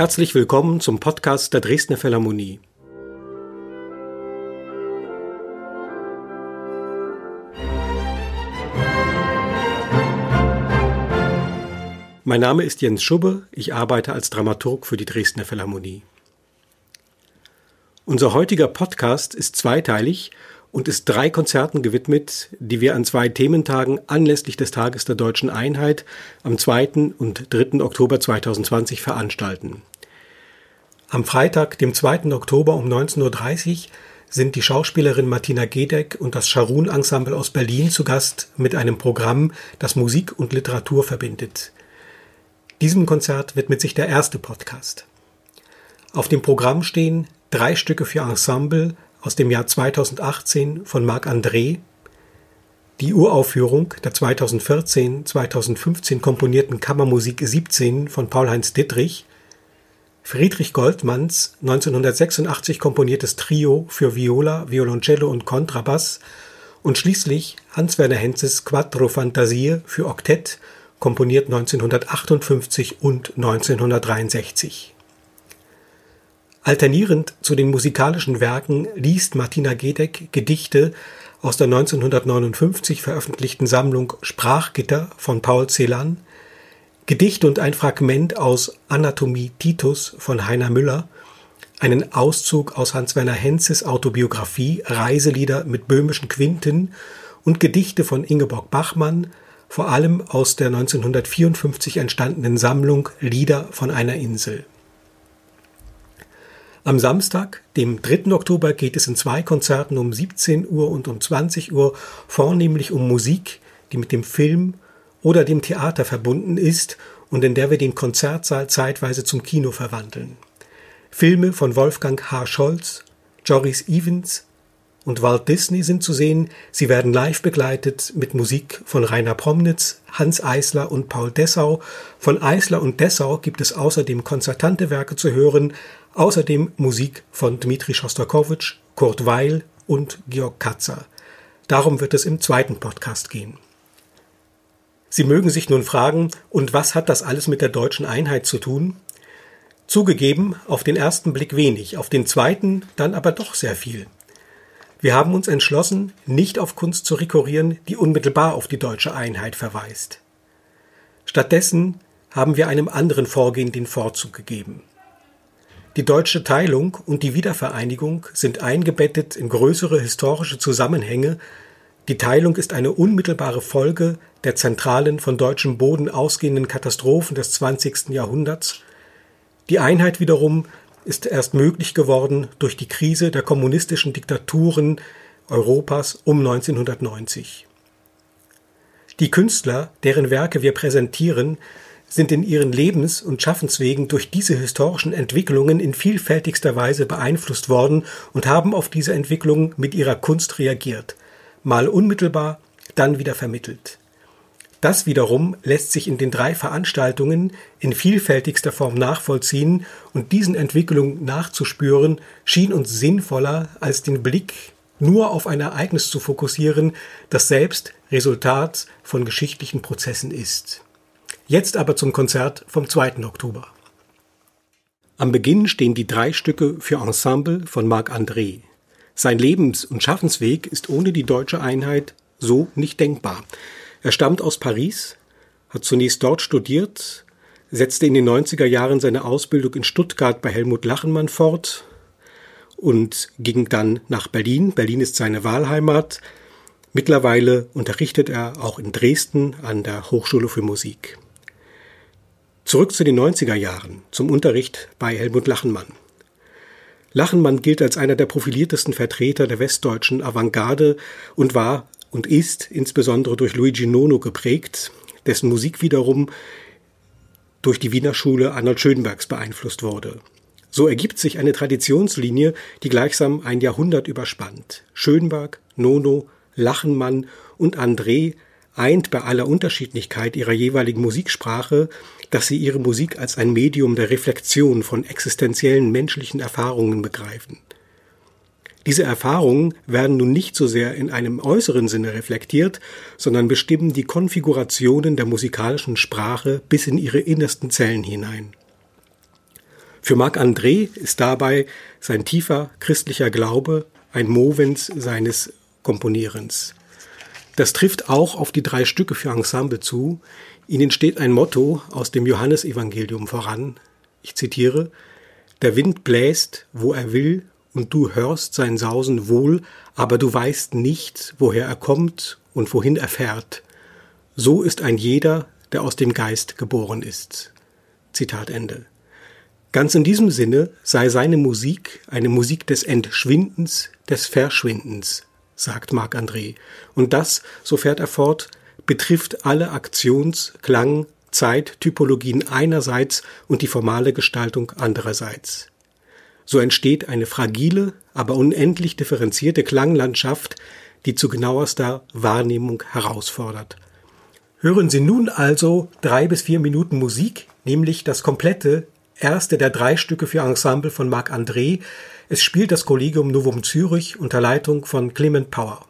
Herzlich willkommen zum Podcast der Dresdner Philharmonie. Mein Name ist Jens Schubbe, ich arbeite als Dramaturg für die Dresdner Philharmonie. Unser heutiger Podcast ist zweiteilig und ist drei Konzerten gewidmet, die wir an zwei Thementagen anlässlich des Tages der deutschen Einheit am 2. und 3. Oktober 2020 veranstalten. Am Freitag, dem 2. Oktober um 19.30 Uhr sind die Schauspielerin Martina Gedeck und das Scharun Ensemble aus Berlin zu Gast mit einem Programm, das Musik und Literatur verbindet. Diesem Konzert widmet sich der erste Podcast. Auf dem Programm stehen drei Stücke für Ensemble aus dem Jahr 2018 von Marc André, die Uraufführung der 2014-2015 komponierten Kammermusik 17 von Paul-Heinz Dittrich, Friedrich Goldmanns 1986 komponiertes Trio für Viola, Violoncello und Kontrabass und schließlich Hans-Werner Henzes Quattro Fantasie für Oktett, komponiert 1958 und 1963. Alternierend zu den musikalischen Werken liest Martina Gedeck Gedichte aus der 1959 veröffentlichten Sammlung Sprachgitter von Paul Celan, Gedichte und ein Fragment aus Anatomie Titus von Heiner Müller, einen Auszug aus Hans-Werner Henzes Autobiografie Reiselieder mit böhmischen Quinten und Gedichte von Ingeborg Bachmann, vor allem aus der 1954 entstandenen Sammlung Lieder von einer Insel. Am Samstag, dem 3. Oktober, geht es in zwei Konzerten um 17 Uhr und um 20 Uhr vornehmlich um Musik, die mit dem Film oder dem Theater verbunden ist und in der wir den Konzertsaal zeitweise zum Kino verwandeln. Filme von Wolfgang H. Scholz, Joris Evans, und Walt Disney sind zu sehen. Sie werden live begleitet mit Musik von Rainer Promnitz, Hans Eisler und Paul Dessau. Von Eisler und Dessau gibt es außerdem konzertante Werke zu hören, außerdem Musik von Dmitri Schostakowitsch, Kurt Weil und Georg Katzer. Darum wird es im zweiten Podcast gehen. Sie mögen sich nun fragen, und was hat das alles mit der deutschen Einheit zu tun? Zugegeben, auf den ersten Blick wenig, auf den zweiten dann aber doch sehr viel. Wir haben uns entschlossen, nicht auf Kunst zu rekurrieren, die unmittelbar auf die deutsche Einheit verweist. Stattdessen haben wir einem anderen Vorgehen den Vorzug gegeben. Die deutsche Teilung und die Wiedervereinigung sind eingebettet in größere historische Zusammenhänge. Die Teilung ist eine unmittelbare Folge der zentralen von deutschem Boden ausgehenden Katastrophen des 20. Jahrhunderts. Die Einheit wiederum ist erst möglich geworden durch die Krise der kommunistischen Diktaturen Europas um 1990. Die Künstler, deren Werke wir präsentieren, sind in ihren Lebens- und Schaffenswegen durch diese historischen Entwicklungen in vielfältigster Weise beeinflusst worden und haben auf diese Entwicklungen mit ihrer Kunst reagiert, mal unmittelbar, dann wieder vermittelt. Das wiederum lässt sich in den drei Veranstaltungen in vielfältigster Form nachvollziehen und diesen Entwicklungen nachzuspüren schien uns sinnvoller, als den Blick nur auf ein Ereignis zu fokussieren, das selbst Resultat von geschichtlichen Prozessen ist. Jetzt aber zum Konzert vom 2. Oktober. Am Beginn stehen die drei Stücke für Ensemble von Marc André. Sein Lebens- und Schaffensweg ist ohne die deutsche Einheit so nicht denkbar. Er stammt aus Paris, hat zunächst dort studiert, setzte in den 90er Jahren seine Ausbildung in Stuttgart bei Helmut Lachenmann fort und ging dann nach Berlin. Berlin ist seine Wahlheimat. Mittlerweile unterrichtet er auch in Dresden an der Hochschule für Musik. Zurück zu den 90er Jahren, zum Unterricht bei Helmut Lachenmann. Lachenmann gilt als einer der profiliertesten Vertreter der westdeutschen Avantgarde und war und ist insbesondere durch Luigi Nono geprägt, dessen Musik wiederum durch die Wiener Schule Arnold Schönbergs beeinflusst wurde. So ergibt sich eine Traditionslinie, die gleichsam ein Jahrhundert überspannt. Schönberg, Nono, Lachenmann und André eint bei aller Unterschiedlichkeit ihrer jeweiligen Musiksprache, dass sie ihre Musik als ein Medium der Reflexion von existenziellen menschlichen Erfahrungen begreifen. Diese Erfahrungen werden nun nicht so sehr in einem äußeren Sinne reflektiert, sondern bestimmen die Konfigurationen der musikalischen Sprache bis in ihre innersten Zellen hinein. Für Marc André ist dabei sein tiefer christlicher Glaube ein Movens seines Komponierens. Das trifft auch auf die drei Stücke für Ensemble zu. Ihnen steht ein Motto aus dem Johannesevangelium voran. Ich zitiere, Der Wind bläst, wo er will, und du hörst sein Sausen wohl, aber du weißt nicht, woher er kommt und wohin er fährt. So ist ein jeder, der aus dem Geist geboren ist. Zitat Ende. Ganz in diesem Sinne sei seine Musik eine Musik des Entschwindens, des Verschwindens, sagt Marc André. Und das, so fährt er fort, betrifft alle Aktions-, Klang-, Zeit-Typologien einerseits und die formale Gestaltung andererseits. So entsteht eine fragile, aber unendlich differenzierte Klanglandschaft, die zu genauester Wahrnehmung herausfordert. Hören Sie nun also drei bis vier Minuten Musik, nämlich das komplette erste der drei Stücke für Ensemble von Marc André. Es spielt das Kollegium Novum Zürich unter Leitung von Clement Power.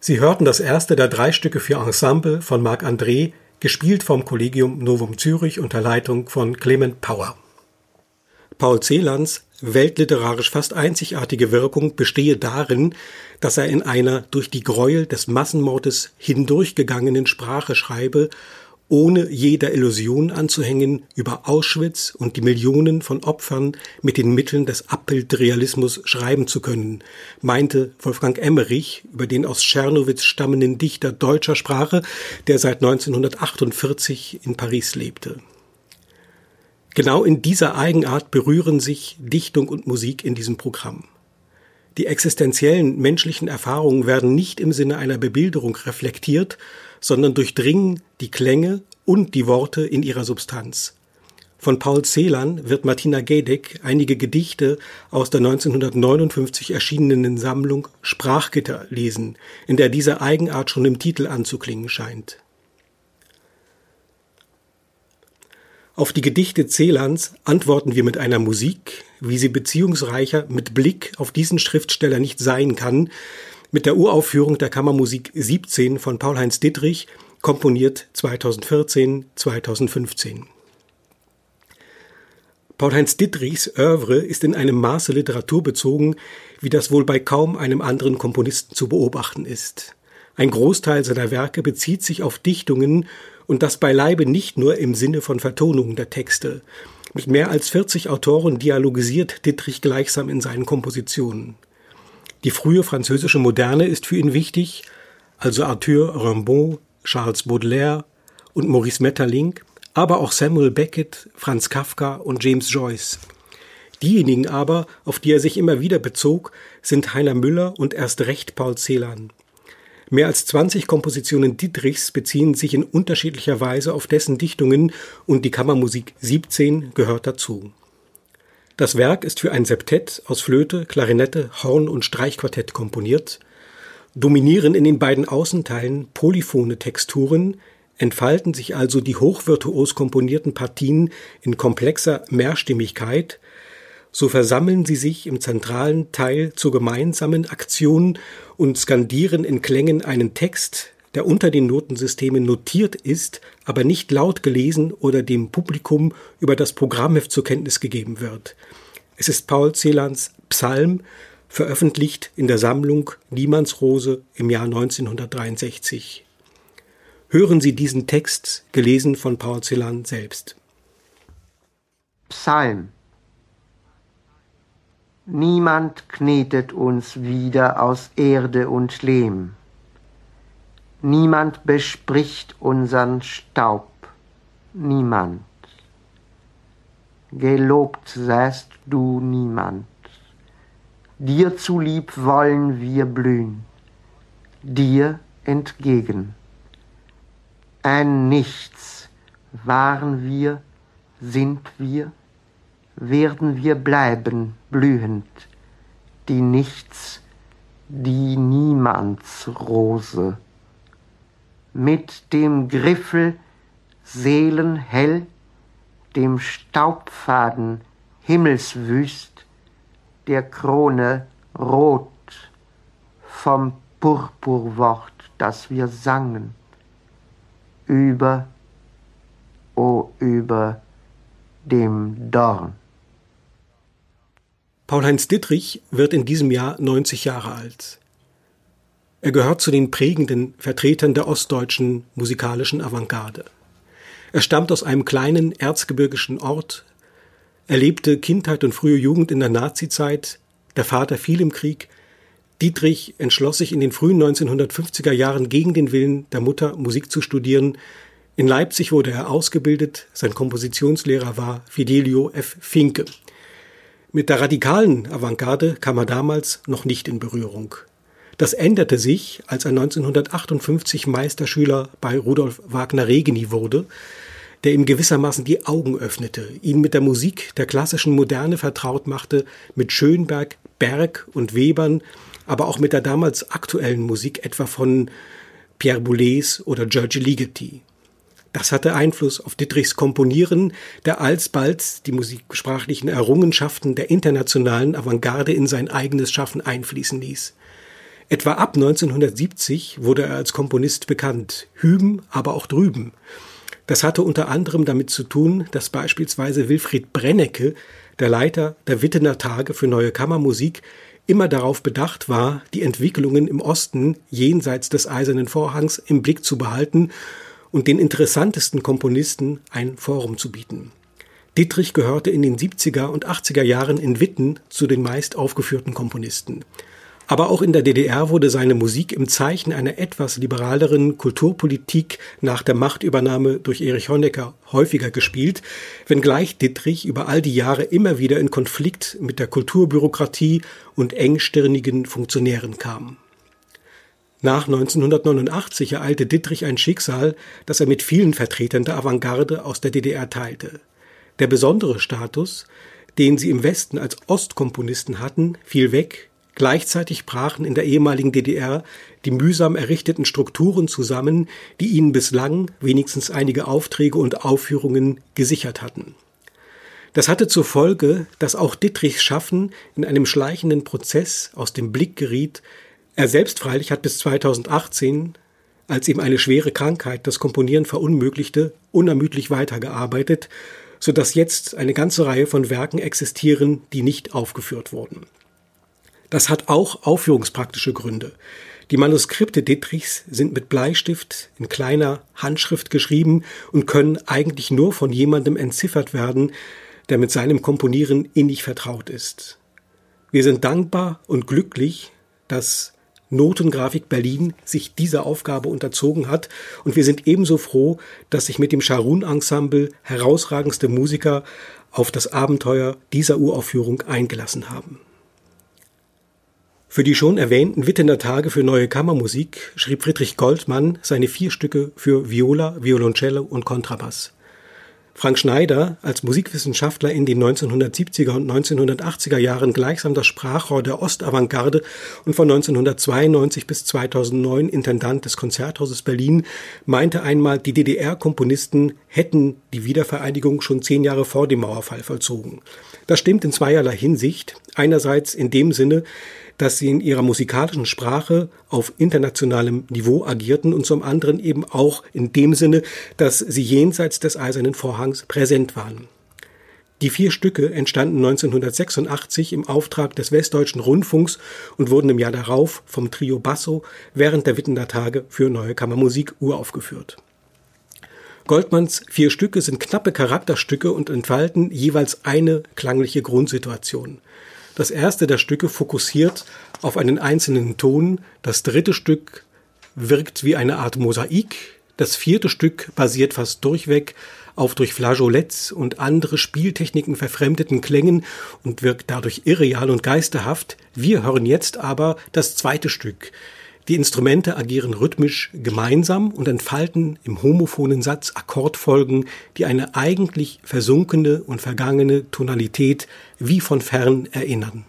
Sie hörten das erste der drei Stücke für Ensemble von Marc André, gespielt vom Kollegium Novum Zürich unter Leitung von Clement Power. Paul Celans weltliterarisch fast einzigartige Wirkung bestehe darin, dass er in einer durch die Gräuel des Massenmordes hindurchgegangenen Sprache schreibe ohne jeder Illusion anzuhängen, über Auschwitz und die Millionen von Opfern mit den Mitteln des Abbildrealismus schreiben zu können, meinte Wolfgang Emmerich über den aus Tschernowitz stammenden Dichter deutscher Sprache, der seit 1948 in Paris lebte. Genau in dieser Eigenart berühren sich Dichtung und Musik in diesem Programm. Die existenziellen menschlichen Erfahrungen werden nicht im Sinne einer Bebilderung reflektiert, sondern durchdringen die Klänge und die Worte in ihrer Substanz. Von Paul Celan wird Martina Gedeck einige Gedichte aus der 1959 erschienenen Sammlung Sprachgitter lesen, in der diese Eigenart schon im Titel anzuklingen scheint. Auf die Gedichte Celans antworten wir mit einer Musik, wie sie beziehungsreicher mit Blick auf diesen Schriftsteller nicht sein kann, mit der Uraufführung der Kammermusik 17 von Paul-Heinz Dittrich, komponiert 2014, 2015. Paul-Heinz Dittrichs Oeuvre ist in einem Maße literaturbezogen, wie das wohl bei kaum einem anderen Komponisten zu beobachten ist. Ein Großteil seiner Werke bezieht sich auf Dichtungen und das beileibe nicht nur im Sinne von Vertonungen der Texte. Mit mehr als 40 Autoren dialogisiert Dittrich gleichsam in seinen Kompositionen. Die frühe französische Moderne ist für ihn wichtig, also Arthur Rimbaud, Charles Baudelaire und Maurice Maeterlinck, aber auch Samuel Beckett, Franz Kafka und James Joyce. Diejenigen aber, auf die er sich immer wieder bezog, sind Heiner Müller und erst recht Paul Celan. Mehr als 20 Kompositionen Dietrichs beziehen sich in unterschiedlicher Weise auf dessen Dichtungen und die Kammermusik 17 gehört dazu. Das Werk ist für ein Septett aus Flöte, Klarinette, Horn und Streichquartett komponiert, dominieren in den beiden Außenteilen polyphone Texturen, entfalten sich also die hochvirtuos komponierten Partien in komplexer Mehrstimmigkeit, so versammeln sie sich im zentralen Teil zur gemeinsamen Aktion und skandieren in Klängen einen Text, der unter den Notensystemen notiert ist, aber nicht laut gelesen oder dem Publikum über das Programmheft zur Kenntnis gegeben wird. Es ist Paul Celans Psalm, veröffentlicht in der Sammlung Niemandsrose im Jahr 1963. Hören Sie diesen Text, gelesen von Paul Celan selbst. Psalm Niemand knetet uns wieder aus Erde und Lehm Niemand bespricht unsern Staub, niemand. Gelobt seist du niemand. Dir zulieb wollen wir blühen, dir entgegen. Ein Nichts. Waren wir, sind wir, werden wir bleiben blühend, die Nichts, die Niemandsrose mit dem Griffel seelenhell, dem Staubfaden himmelswüst, der Krone rot vom Purpurwort, das wir sangen, über, o oh, über dem Dorn. Paul-Heinz Dittrich wird in diesem Jahr 90 Jahre alt. Er gehört zu den prägenden Vertretern der ostdeutschen musikalischen Avantgarde. Er stammt aus einem kleinen erzgebirgischen Ort. Er lebte Kindheit und frühe Jugend in der Nazizeit. Der Vater fiel im Krieg. Dietrich entschloss sich in den frühen 1950er Jahren gegen den Willen der Mutter Musik zu studieren. In Leipzig wurde er ausgebildet. Sein Kompositionslehrer war Fidelio F. Finke. Mit der radikalen Avantgarde kam er damals noch nicht in Berührung. Das änderte sich, als er 1958 Meisterschüler bei Rudolf Wagner Regeni wurde, der ihm gewissermaßen die Augen öffnete, ihn mit der Musik der klassischen Moderne vertraut machte, mit Schönberg, Berg und Webern, aber auch mit der damals aktuellen Musik etwa von Pierre Boulez oder Giorgio Ligeti. Das hatte Einfluss auf Dittrichs Komponieren, der alsbald die musiksprachlichen Errungenschaften der internationalen Avantgarde in sein eigenes Schaffen einfließen ließ. Etwa ab 1970 wurde er als Komponist bekannt, hüben, aber auch drüben. Das hatte unter anderem damit zu tun, dass beispielsweise Wilfried Brennecke, der Leiter der Wittener Tage für neue Kammermusik, immer darauf bedacht war, die Entwicklungen im Osten jenseits des eisernen Vorhangs im Blick zu behalten und den interessantesten Komponisten ein Forum zu bieten. Dietrich gehörte in den 70er und 80er Jahren in Witten zu den meist aufgeführten Komponisten. Aber auch in der DDR wurde seine Musik im Zeichen einer etwas liberaleren Kulturpolitik nach der Machtübernahme durch Erich Honecker häufiger gespielt, wenngleich Dittrich über all die Jahre immer wieder in Konflikt mit der Kulturbürokratie und engstirnigen Funktionären kam. Nach 1989 ereilte Dittrich ein Schicksal, das er mit vielen Vertretern der Avantgarde aus der DDR teilte. Der besondere Status, den sie im Westen als Ostkomponisten hatten, fiel weg Gleichzeitig brachen in der ehemaligen DDR die mühsam errichteten Strukturen zusammen, die ihnen bislang wenigstens einige Aufträge und Aufführungen gesichert hatten. Das hatte zur Folge, dass auch Dittrichs Schaffen in einem schleichenden Prozess aus dem Blick geriet. Er selbst freilich hat bis 2018, als ihm eine schwere Krankheit das Komponieren verunmöglichte, unermüdlich weitergearbeitet, so dass jetzt eine ganze Reihe von Werken existieren, die nicht aufgeführt wurden. Das hat auch aufführungspraktische Gründe. Die Manuskripte Dittrichs sind mit Bleistift in kleiner Handschrift geschrieben und können eigentlich nur von jemandem entziffert werden, der mit seinem Komponieren innig vertraut ist. Wir sind dankbar und glücklich, dass Notengrafik Berlin sich dieser Aufgabe unterzogen hat und wir sind ebenso froh, dass sich mit dem Scharun Ensemble herausragendste Musiker auf das Abenteuer dieser Uraufführung eingelassen haben. Für die schon erwähnten Wittener Tage für neue Kammermusik schrieb Friedrich Goldmann seine vier Stücke für Viola, Violoncello und Kontrabass. Frank Schneider, als Musikwissenschaftler in den 1970er und 1980er Jahren gleichsam das Sprachrohr der Ostavantgarde und von 1992 bis 2009 Intendant des Konzerthauses Berlin, meinte einmal, die DDR-Komponisten hätten die Wiedervereinigung schon zehn Jahre vor dem Mauerfall vollzogen. Das stimmt in zweierlei Hinsicht. Einerseits in dem Sinne, dass sie in ihrer musikalischen Sprache auf internationalem Niveau agierten und zum anderen eben auch in dem Sinne, dass sie jenseits des Eisernen Vorhangs präsent waren. Die vier Stücke entstanden 1986 im Auftrag des Westdeutschen Rundfunks und wurden im Jahr darauf vom Trio Basso während der Wittener Tage für Neue Kammermusik uraufgeführt. Goldmanns vier Stücke sind knappe Charakterstücke und entfalten jeweils eine klangliche Grundsituation. Das erste der Stücke fokussiert auf einen einzelnen Ton, das dritte Stück wirkt wie eine Art Mosaik, das vierte Stück basiert fast durchweg auf durch Flageolets und andere Spieltechniken verfremdeten Klängen und wirkt dadurch irreal und geisterhaft. Wir hören jetzt aber das zweite Stück, die Instrumente agieren rhythmisch gemeinsam und entfalten im homophonen Satz Akkordfolgen, die eine eigentlich versunkene und vergangene Tonalität wie von fern erinnern.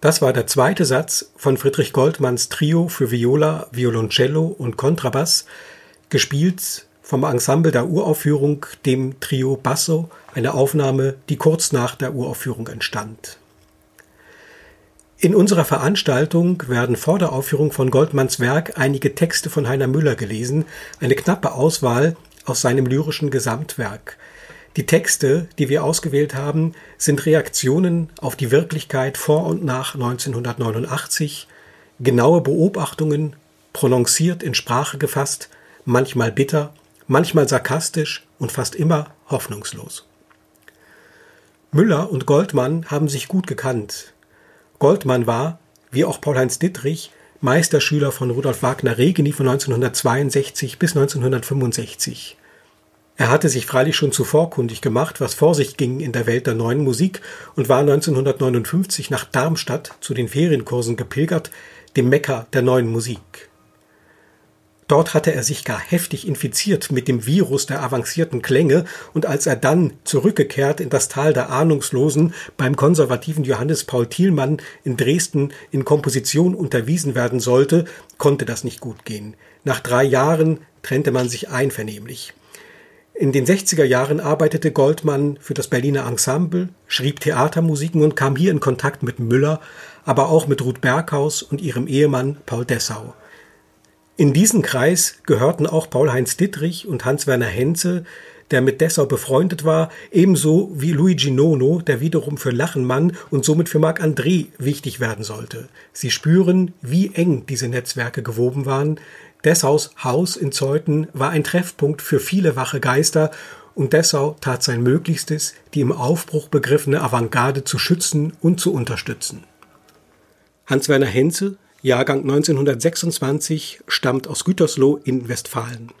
Das war der zweite Satz von Friedrich Goldmanns Trio für Viola, Violoncello und Kontrabass, gespielt vom Ensemble der Uraufführung, dem Trio Basso, eine Aufnahme, die kurz nach der Uraufführung entstand. In unserer Veranstaltung werden vor der Aufführung von Goldmanns Werk einige Texte von Heiner Müller gelesen, eine knappe Auswahl aus seinem lyrischen Gesamtwerk. Die Texte, die wir ausgewählt haben, sind Reaktionen auf die Wirklichkeit vor und nach 1989, genaue Beobachtungen, prononciert in Sprache gefasst, manchmal bitter, manchmal sarkastisch und fast immer hoffnungslos. Müller und Goldmann haben sich gut gekannt. Goldmann war, wie auch Paul-Heinz Dittrich, Meisterschüler von Rudolf Wagner Regeni von 1962 bis 1965. Er hatte sich freilich schon zuvor kundig gemacht, was vor sich ging in der Welt der neuen Musik und war 1959 nach Darmstadt zu den Ferienkursen gepilgert, dem Mekka der neuen Musik. Dort hatte er sich gar heftig infiziert mit dem Virus der avancierten Klänge, und als er dann zurückgekehrt in das Tal der Ahnungslosen beim konservativen Johannes Paul Thielmann in Dresden in Komposition unterwiesen werden sollte, konnte das nicht gut gehen. Nach drei Jahren trennte man sich einvernehmlich. In den 60er Jahren arbeitete Goldmann für das Berliner Ensemble, schrieb Theatermusiken und kam hier in Kontakt mit Müller, aber auch mit Ruth Berghaus und ihrem Ehemann Paul Dessau. In diesen Kreis gehörten auch Paul-Heinz Dittrich und Hans-Werner Henze, der mit Dessau befreundet war, ebenso wie Luigi Nono, der wiederum für Lachenmann und somit für Marc André wichtig werden sollte. Sie spüren, wie eng diese Netzwerke gewoben waren, Dessaus Haus in Zeuthen war ein Treffpunkt für viele wache Geister und Dessau tat sein Möglichstes, die im Aufbruch begriffene Avantgarde zu schützen und zu unterstützen. Hans-Werner Henze, Jahrgang 1926, stammt aus Gütersloh in Westfalen.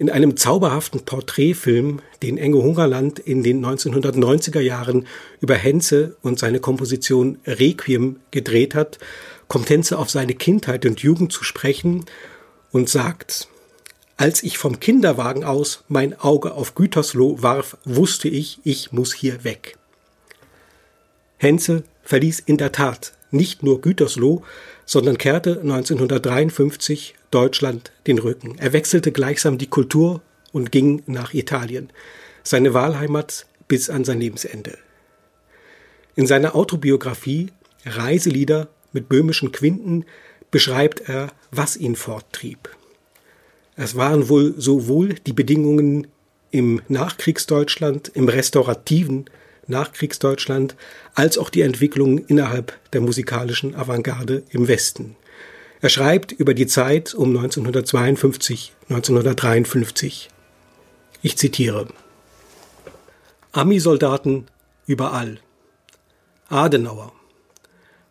In einem zauberhaften Porträtfilm, den Enge Hungerland in den 1990er Jahren über Henze und seine Komposition Requiem gedreht hat, kommt Henze auf seine Kindheit und Jugend zu sprechen und sagt, als ich vom Kinderwagen aus mein Auge auf Gütersloh warf, wusste ich, ich muss hier weg. Henze verließ in der Tat nicht nur Gütersloh, sondern kehrte 1953 Deutschland den Rücken. Er wechselte gleichsam die Kultur und ging nach Italien, seine Wahlheimat bis an sein Lebensende. In seiner Autobiografie Reiselieder mit böhmischen Quinten beschreibt er, was ihn forttrieb. Es waren wohl sowohl die Bedingungen im Nachkriegsdeutschland, im restaurativen Nachkriegsdeutschland, als auch die Entwicklung innerhalb der musikalischen Avantgarde im Westen. Er schreibt über die Zeit um 1952, 1953. Ich zitiere. Ami-Soldaten überall. Adenauer,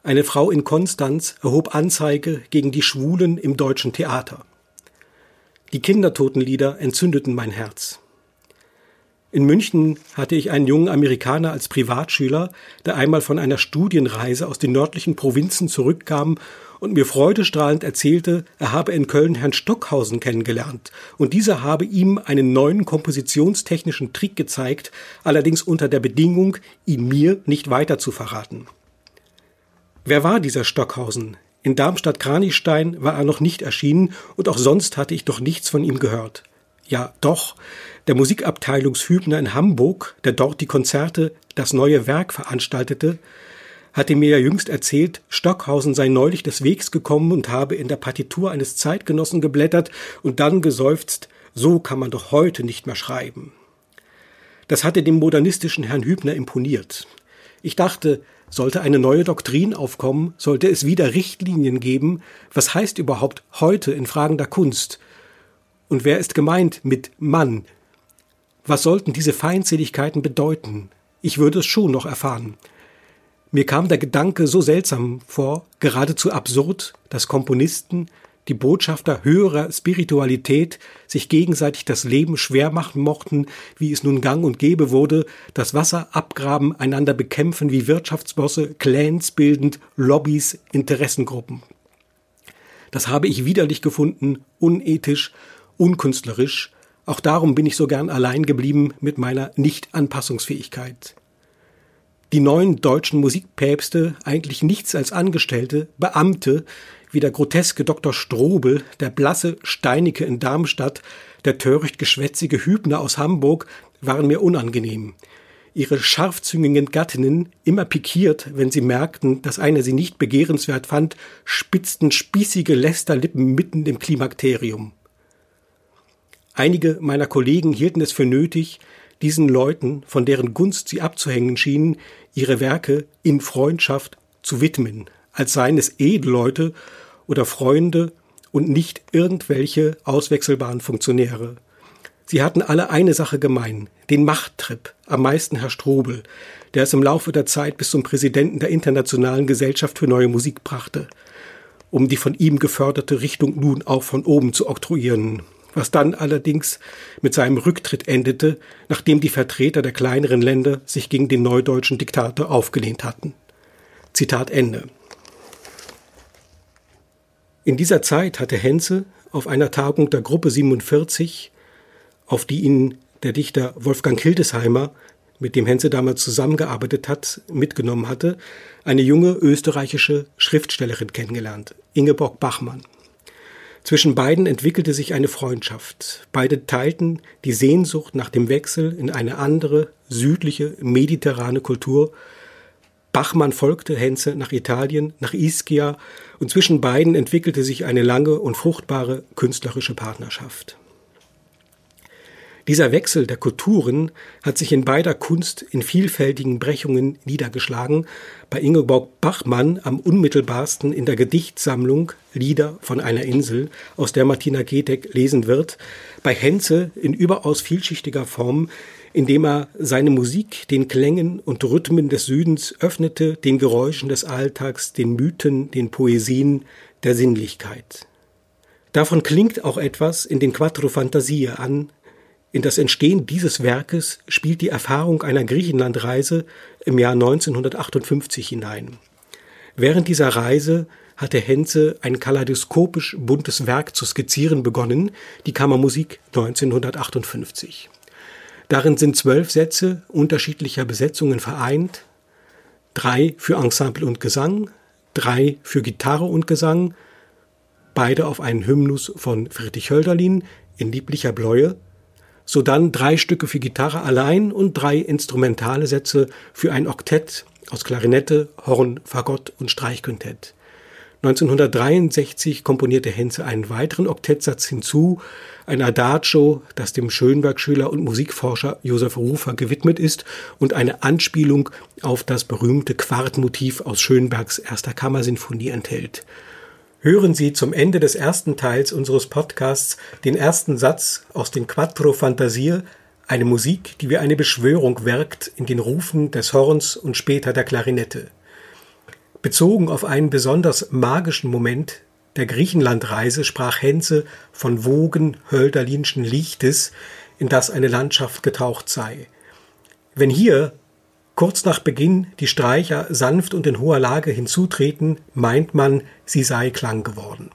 eine Frau in Konstanz erhob Anzeige gegen die Schwulen im deutschen Theater. Die Kindertotenlieder entzündeten mein Herz. In München hatte ich einen jungen Amerikaner als Privatschüler, der einmal von einer Studienreise aus den nördlichen Provinzen zurückkam und mir freudestrahlend erzählte, er habe in Köln Herrn Stockhausen kennengelernt und dieser habe ihm einen neuen kompositionstechnischen Trick gezeigt, allerdings unter der Bedingung, ihn mir nicht weiter zu verraten. Wer war dieser Stockhausen? In Darmstadt-Kranichstein war er noch nicht erschienen und auch sonst hatte ich doch nichts von ihm gehört. Ja, doch, der Musikabteilungshübner in Hamburg, der dort die Konzerte Das neue Werk veranstaltete, hatte mir ja jüngst erzählt, Stockhausen sei neulich des Wegs gekommen und habe in der Partitur eines Zeitgenossen geblättert und dann geseufzt, so kann man doch heute nicht mehr schreiben. Das hatte dem modernistischen Herrn Hübner imponiert. Ich dachte, sollte eine neue Doktrin aufkommen, sollte es wieder Richtlinien geben, was heißt überhaupt heute in Fragen der Kunst? Und wer ist gemeint mit Mann? Was sollten diese Feindseligkeiten bedeuten? Ich würde es schon noch erfahren. Mir kam der Gedanke so seltsam vor, geradezu absurd, dass Komponisten, die Botschafter höherer Spiritualität sich gegenseitig das Leben schwer machen mochten, wie es nun gang und gäbe wurde, das Wasser abgraben, einander bekämpfen wie Wirtschaftsbosse, Clans bildend, Lobbys, Interessengruppen. Das habe ich widerlich gefunden, unethisch, unkünstlerisch, auch darum bin ich so gern allein geblieben mit meiner Nicht-Anpassungsfähigkeit. die neuen deutschen Musikpäpste eigentlich nichts als Angestellte, Beamte, wie der groteske Dr. Strobel, der blasse Steinecke in Darmstadt, der töricht geschwätzige Hübner aus Hamburg, waren mir unangenehm. Ihre scharfzüngigen Gattinnen, immer pikiert, wenn sie merkten, dass einer sie nicht begehrenswert fand, spitzten spießige Lästerlippen mitten im Klimakterium. Einige meiner Kollegen hielten es für nötig, diesen Leuten, von deren Gunst sie abzuhängen schienen, ihre Werke in Freundschaft zu widmen, als seien es Edelleute oder Freunde und nicht irgendwelche auswechselbaren Funktionäre. Sie hatten alle eine Sache gemein, den Machttrip, am meisten Herr Strobel, der es im Laufe der Zeit bis zum Präsidenten der Internationalen Gesellschaft für neue Musik brachte, um die von ihm geförderte Richtung nun auch von oben zu oktroyieren, was dann allerdings mit seinem Rücktritt endete, nachdem die Vertreter der kleineren Länder sich gegen den neudeutschen Diktator aufgelehnt hatten. Zitat Ende. In dieser Zeit hatte Henze auf einer Tagung der Gruppe 47, auf die ihn der Dichter Wolfgang Hildesheimer, mit dem Henze damals zusammengearbeitet hat, mitgenommen hatte, eine junge österreichische Schriftstellerin kennengelernt, Ingeborg Bachmann. Zwischen beiden entwickelte sich eine Freundschaft. Beide teilten die Sehnsucht nach dem Wechsel in eine andere, südliche, mediterrane Kultur. Bachmann folgte Henze nach Italien, nach Ischia, und zwischen beiden entwickelte sich eine lange und fruchtbare künstlerische Partnerschaft. Dieser Wechsel der Kulturen hat sich in beider Kunst in vielfältigen Brechungen niedergeschlagen, bei Ingeborg Bachmann am unmittelbarsten in der Gedichtsammlung Lieder von einer Insel, aus der Martina Getek lesen wird, bei Henze in überaus vielschichtiger Form, indem er seine Musik den Klängen und Rhythmen des Südens öffnete, den Geräuschen des Alltags, den Mythen, den Poesien, der Sinnlichkeit. Davon klingt auch etwas in den Quattro Fantasie an, in das Entstehen dieses Werkes spielt die Erfahrung einer Griechenlandreise im Jahr 1958 hinein. Während dieser Reise hatte Henze ein kaleidoskopisch buntes Werk zu skizzieren begonnen, die Kammermusik 1958. Darin sind zwölf Sätze unterschiedlicher Besetzungen vereint, drei für Ensemble und Gesang, drei für Gitarre und Gesang, beide auf einen Hymnus von Friedrich Hölderlin in lieblicher Bläue sodann drei Stücke für Gitarre allein und drei instrumentale Sätze für ein Oktett aus Klarinette, Horn, Fagott und Streichquintett. 1963 komponierte Henze einen weiteren Oktettsatz hinzu, ein Adagio, das dem Schönberg-Schüler und Musikforscher Josef Rufer gewidmet ist und eine Anspielung auf das berühmte Quartmotiv aus Schönbergs erster Kammersinfonie enthält hören Sie zum Ende des ersten Teils unseres Podcasts den ersten Satz aus den Quattro Fantasie, eine Musik, die wie eine Beschwörung wirkt in den Rufen des Horns und später der Klarinette. Bezogen auf einen besonders magischen Moment der Griechenlandreise sprach Henze von Wogen hölderlinschen Lichtes, in das eine Landschaft getaucht sei. Wenn hier Kurz nach Beginn die Streicher sanft und in hoher Lage hinzutreten, meint man, sie sei klang geworden.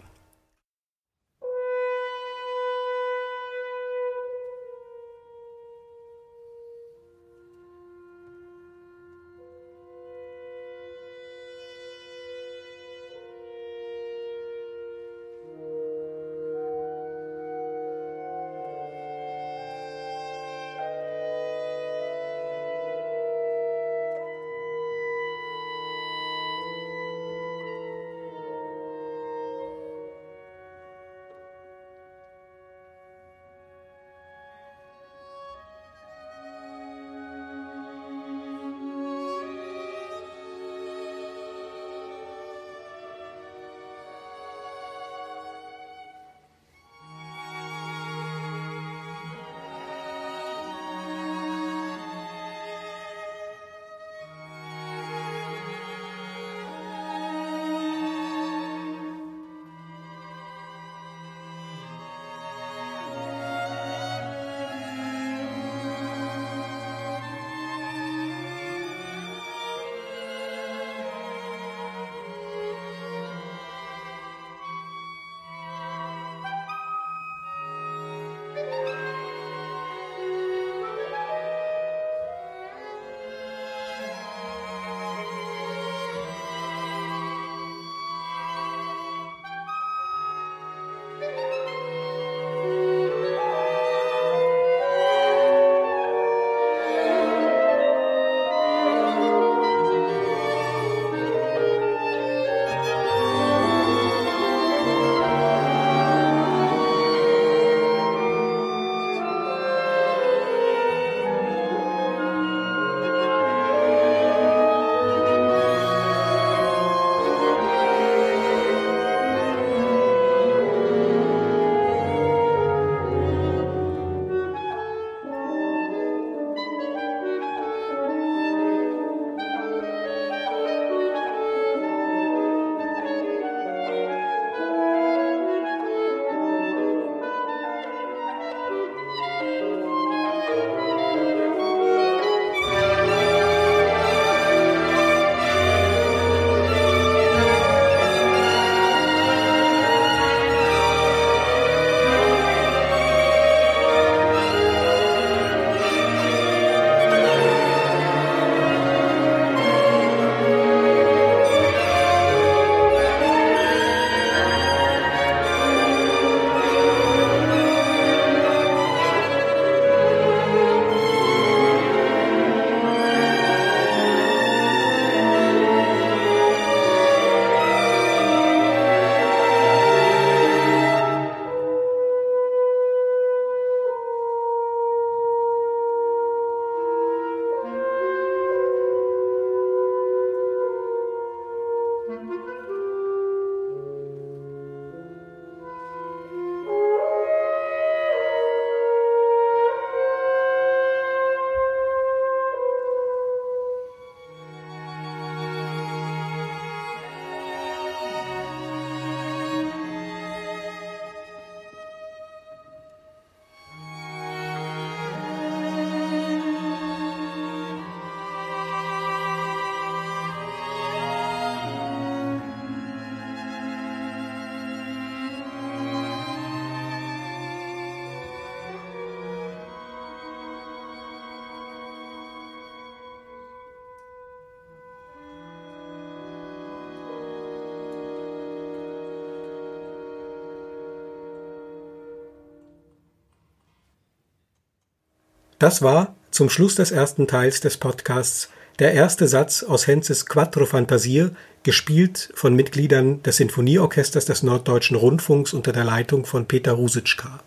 Das war zum Schluss des ersten Teils des Podcasts der erste Satz aus Henzes Quattro Fantasie, gespielt von Mitgliedern des Sinfonieorchesters des Norddeutschen Rundfunks unter der Leitung von Peter Rusitschka.